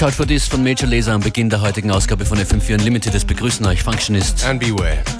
Watch out for this von Major Laser am Beginn der heutigen Ausgabe von FM4 Unlimited. Es begrüßen euch Functionist and Beware.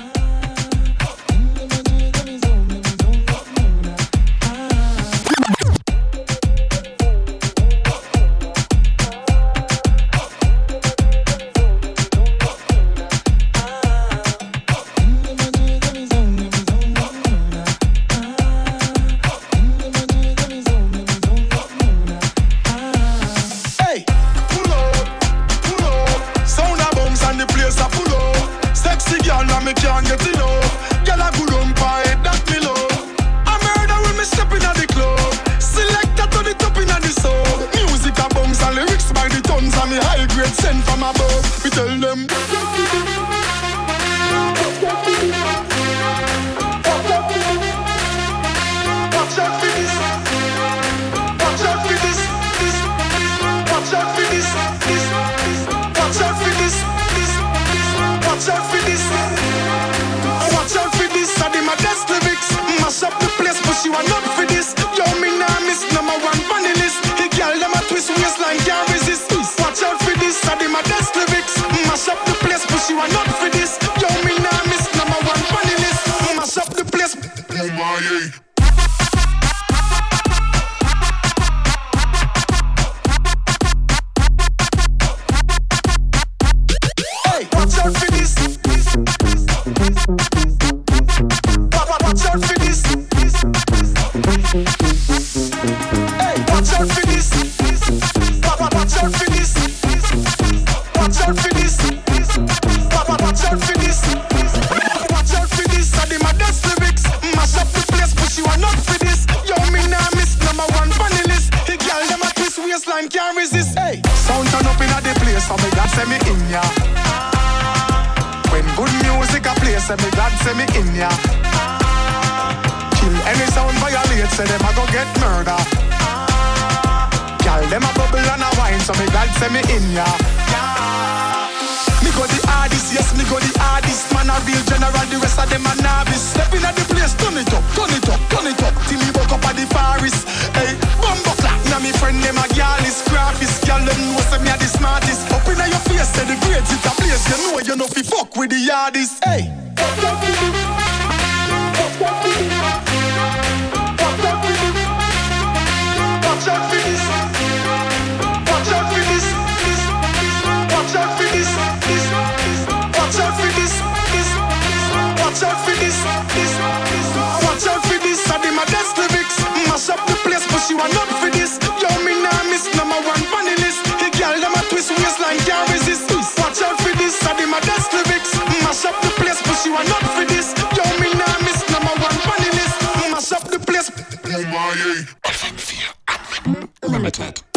N4 Unlimited.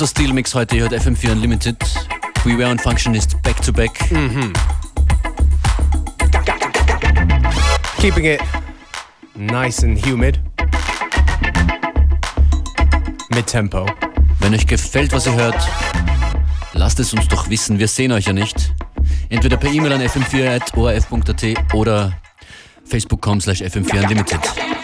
Unser Stilmix heute hört FM4 Unlimited. Beware und Functionist back to back. Mhm. Keeping it nice and humid. Mit Tempo. Wenn euch gefällt, was ihr hört, lasst es uns doch wissen. Wir sehen euch ja nicht. Entweder per E-Mail an fm4.orf.at oder facebook.com slash fm4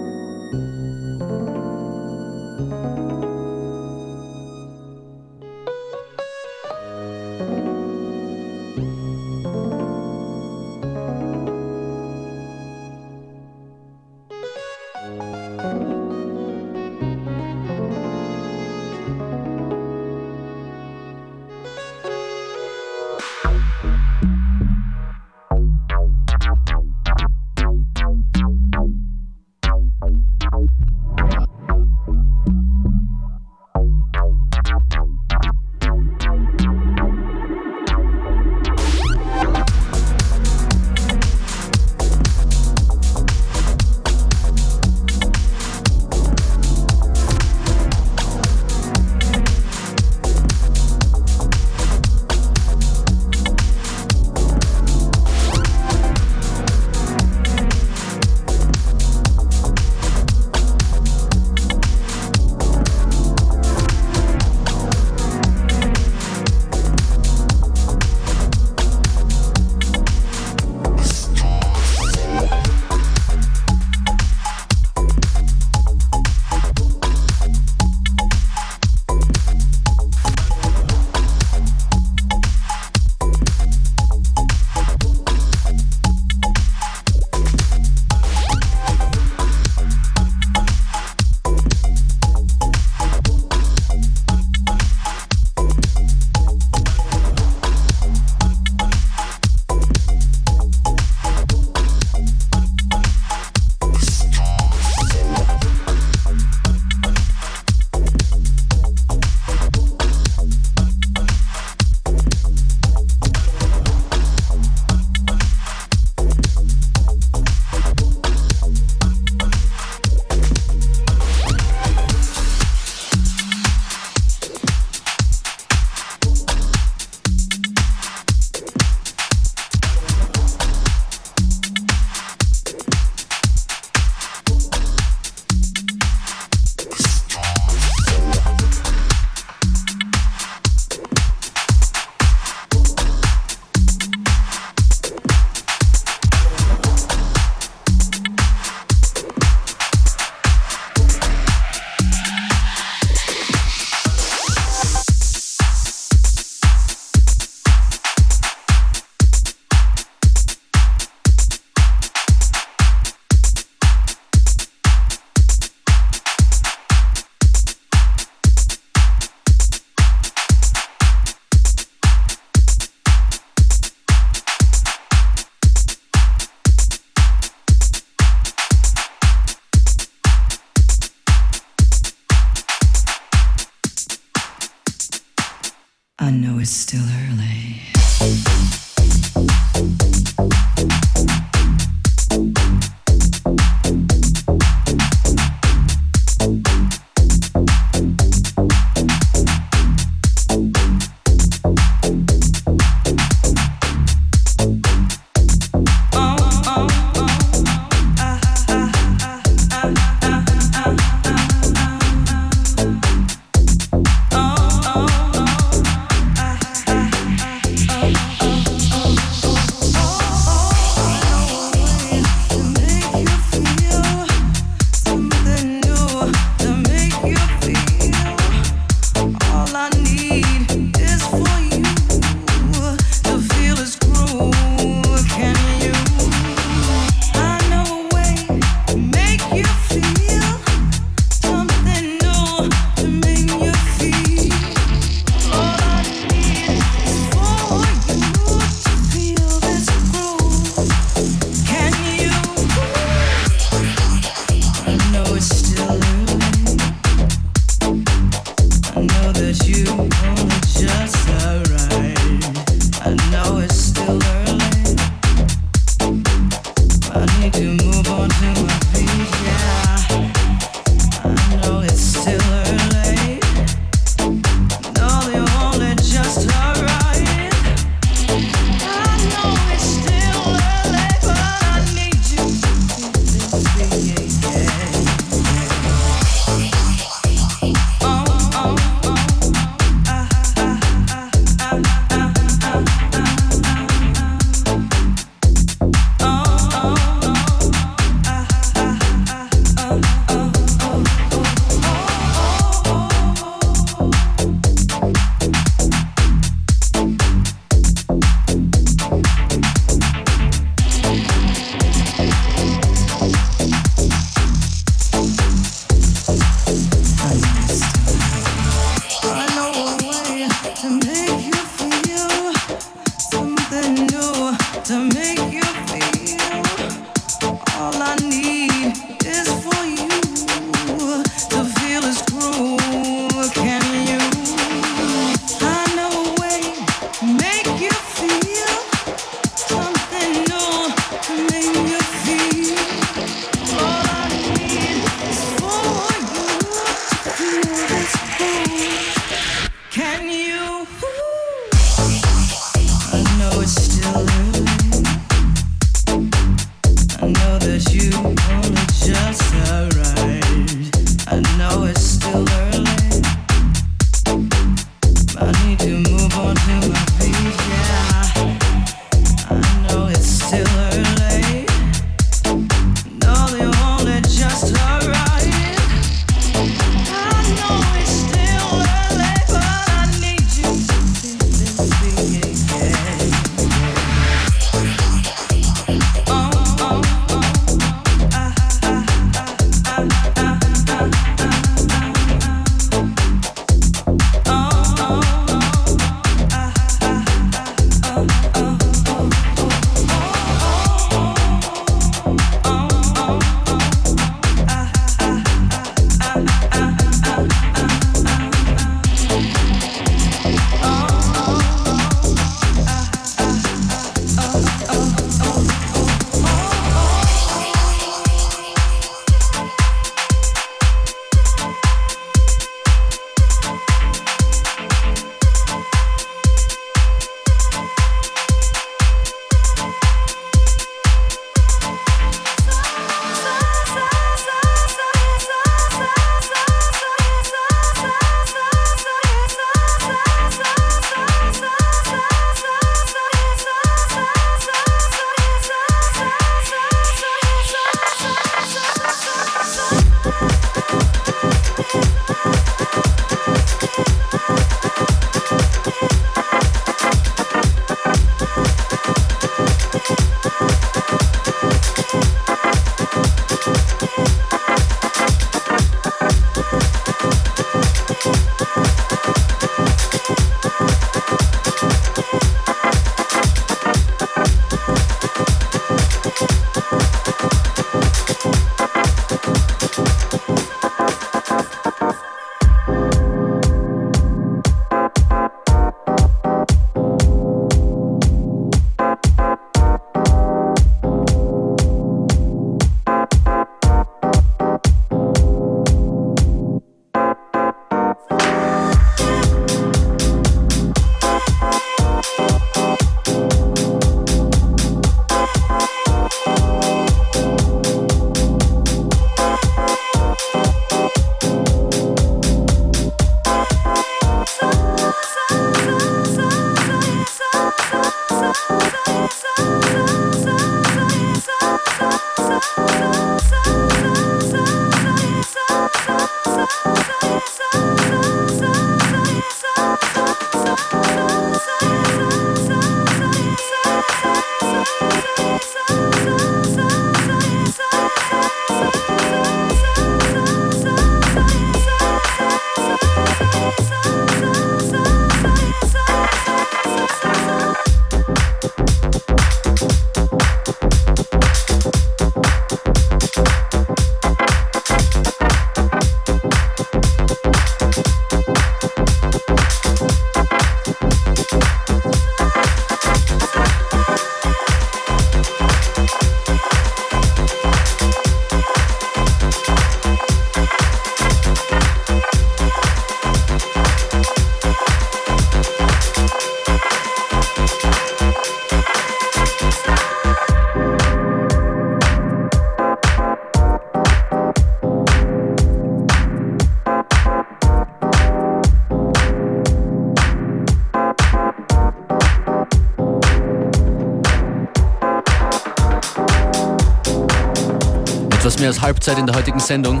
mehr als Halbzeit in der heutigen Sendung.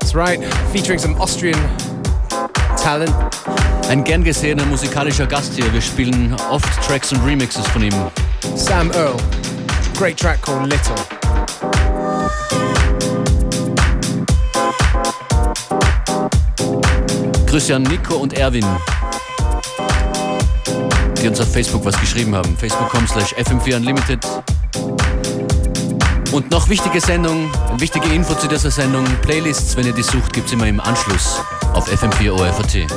That's right, featuring some Austrian talent. Ein gern gesehener musikalischer Gast hier. Wir spielen oft Tracks und Remixes von ihm. Sam Earl, great track called Little. Grüße an Nico und Erwin, die uns auf Facebook was geschrieben haben. Facebook.com slash FM4 Unlimited. Und noch wichtige Sendung, wichtige Info zu dieser Sendung, Playlists, wenn ihr die sucht, gibt es immer im Anschluss auf FM4 OFAT.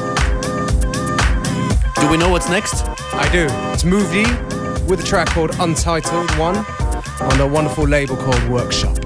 Do we know what's next? I do. It's Move D with a track called Untitled One on a wonderful label called Workshop.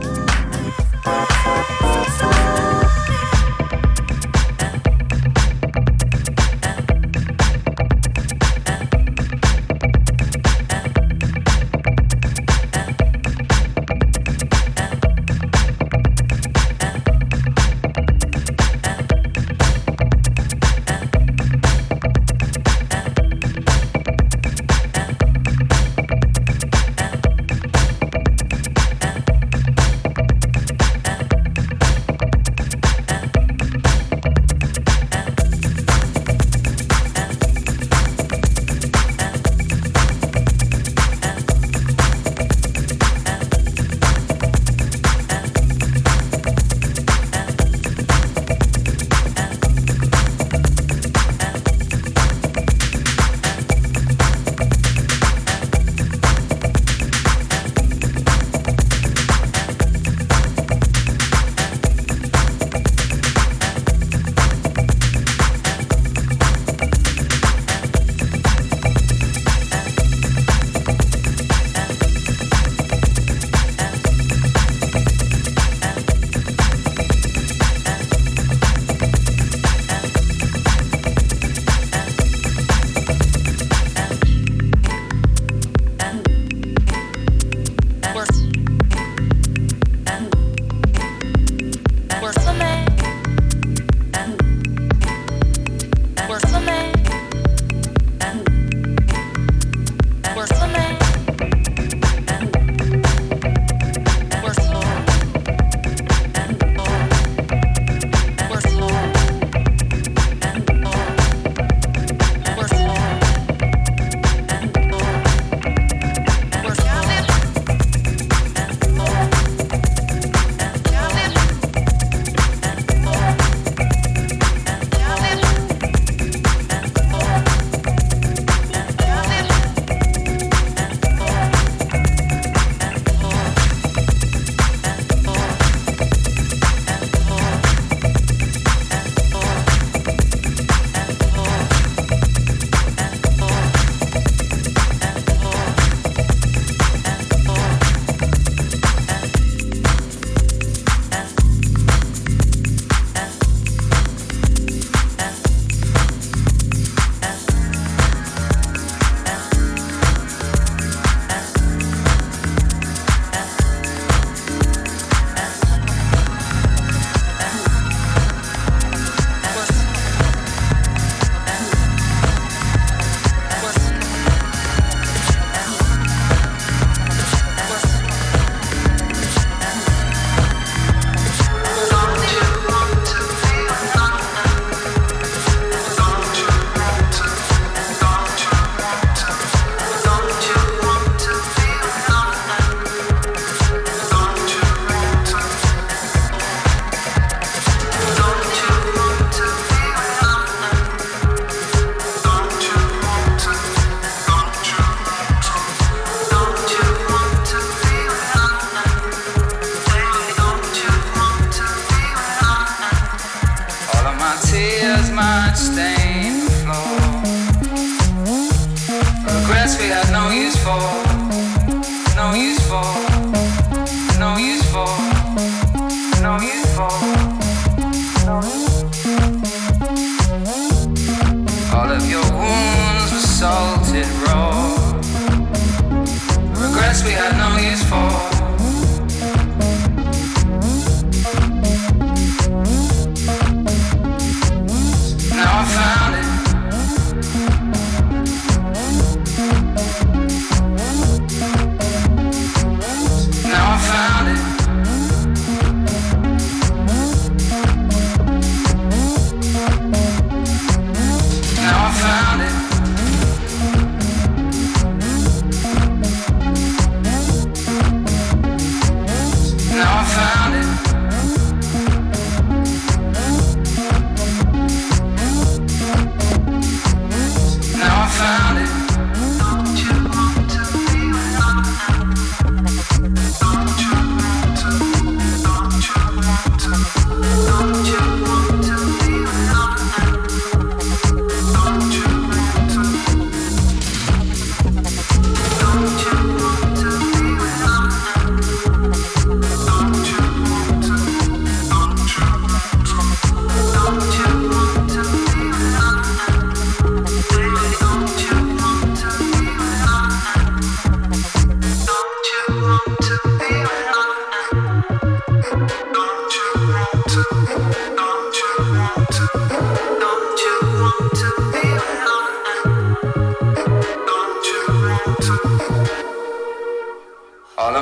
is for.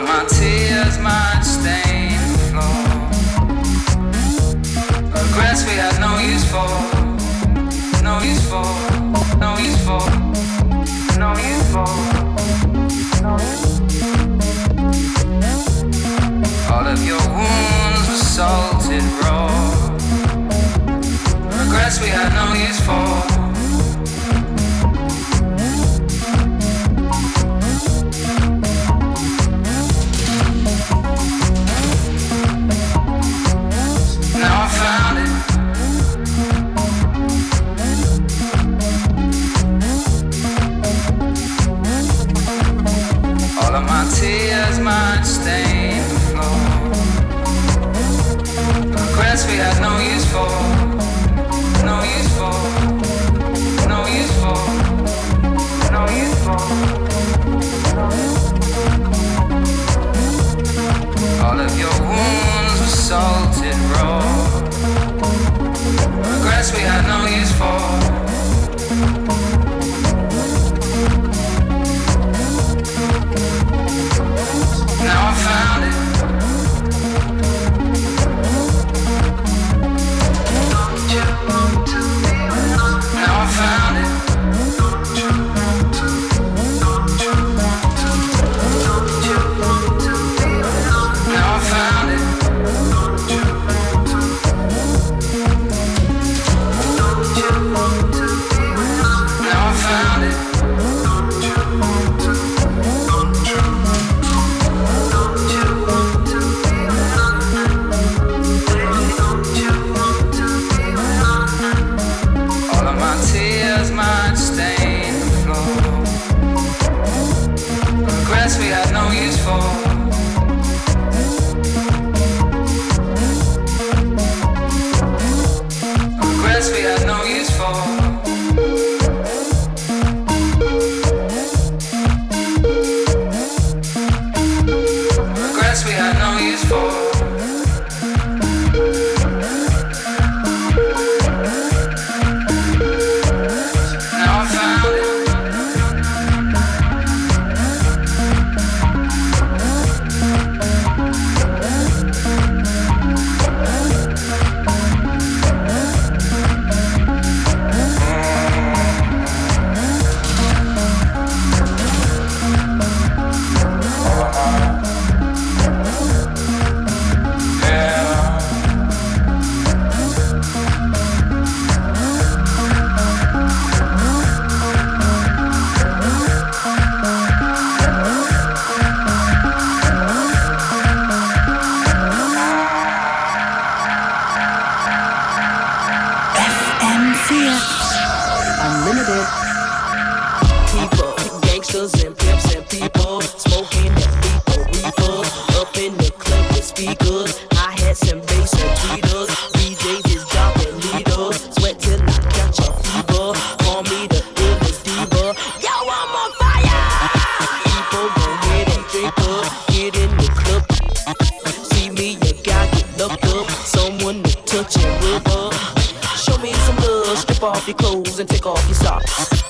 My tears might stain the floor. Regrets we had no use for, no use for, no use for, no use for. All of your wounds were salted raw. Regrets we had no use for. Oh. and take off your socks.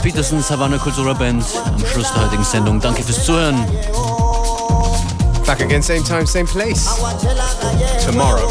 Peterson, Savannah Cultura Band am Schluss der heutigen Sendung. Danke fürs Zuhören. Back again, same time, same place. Tomorrow.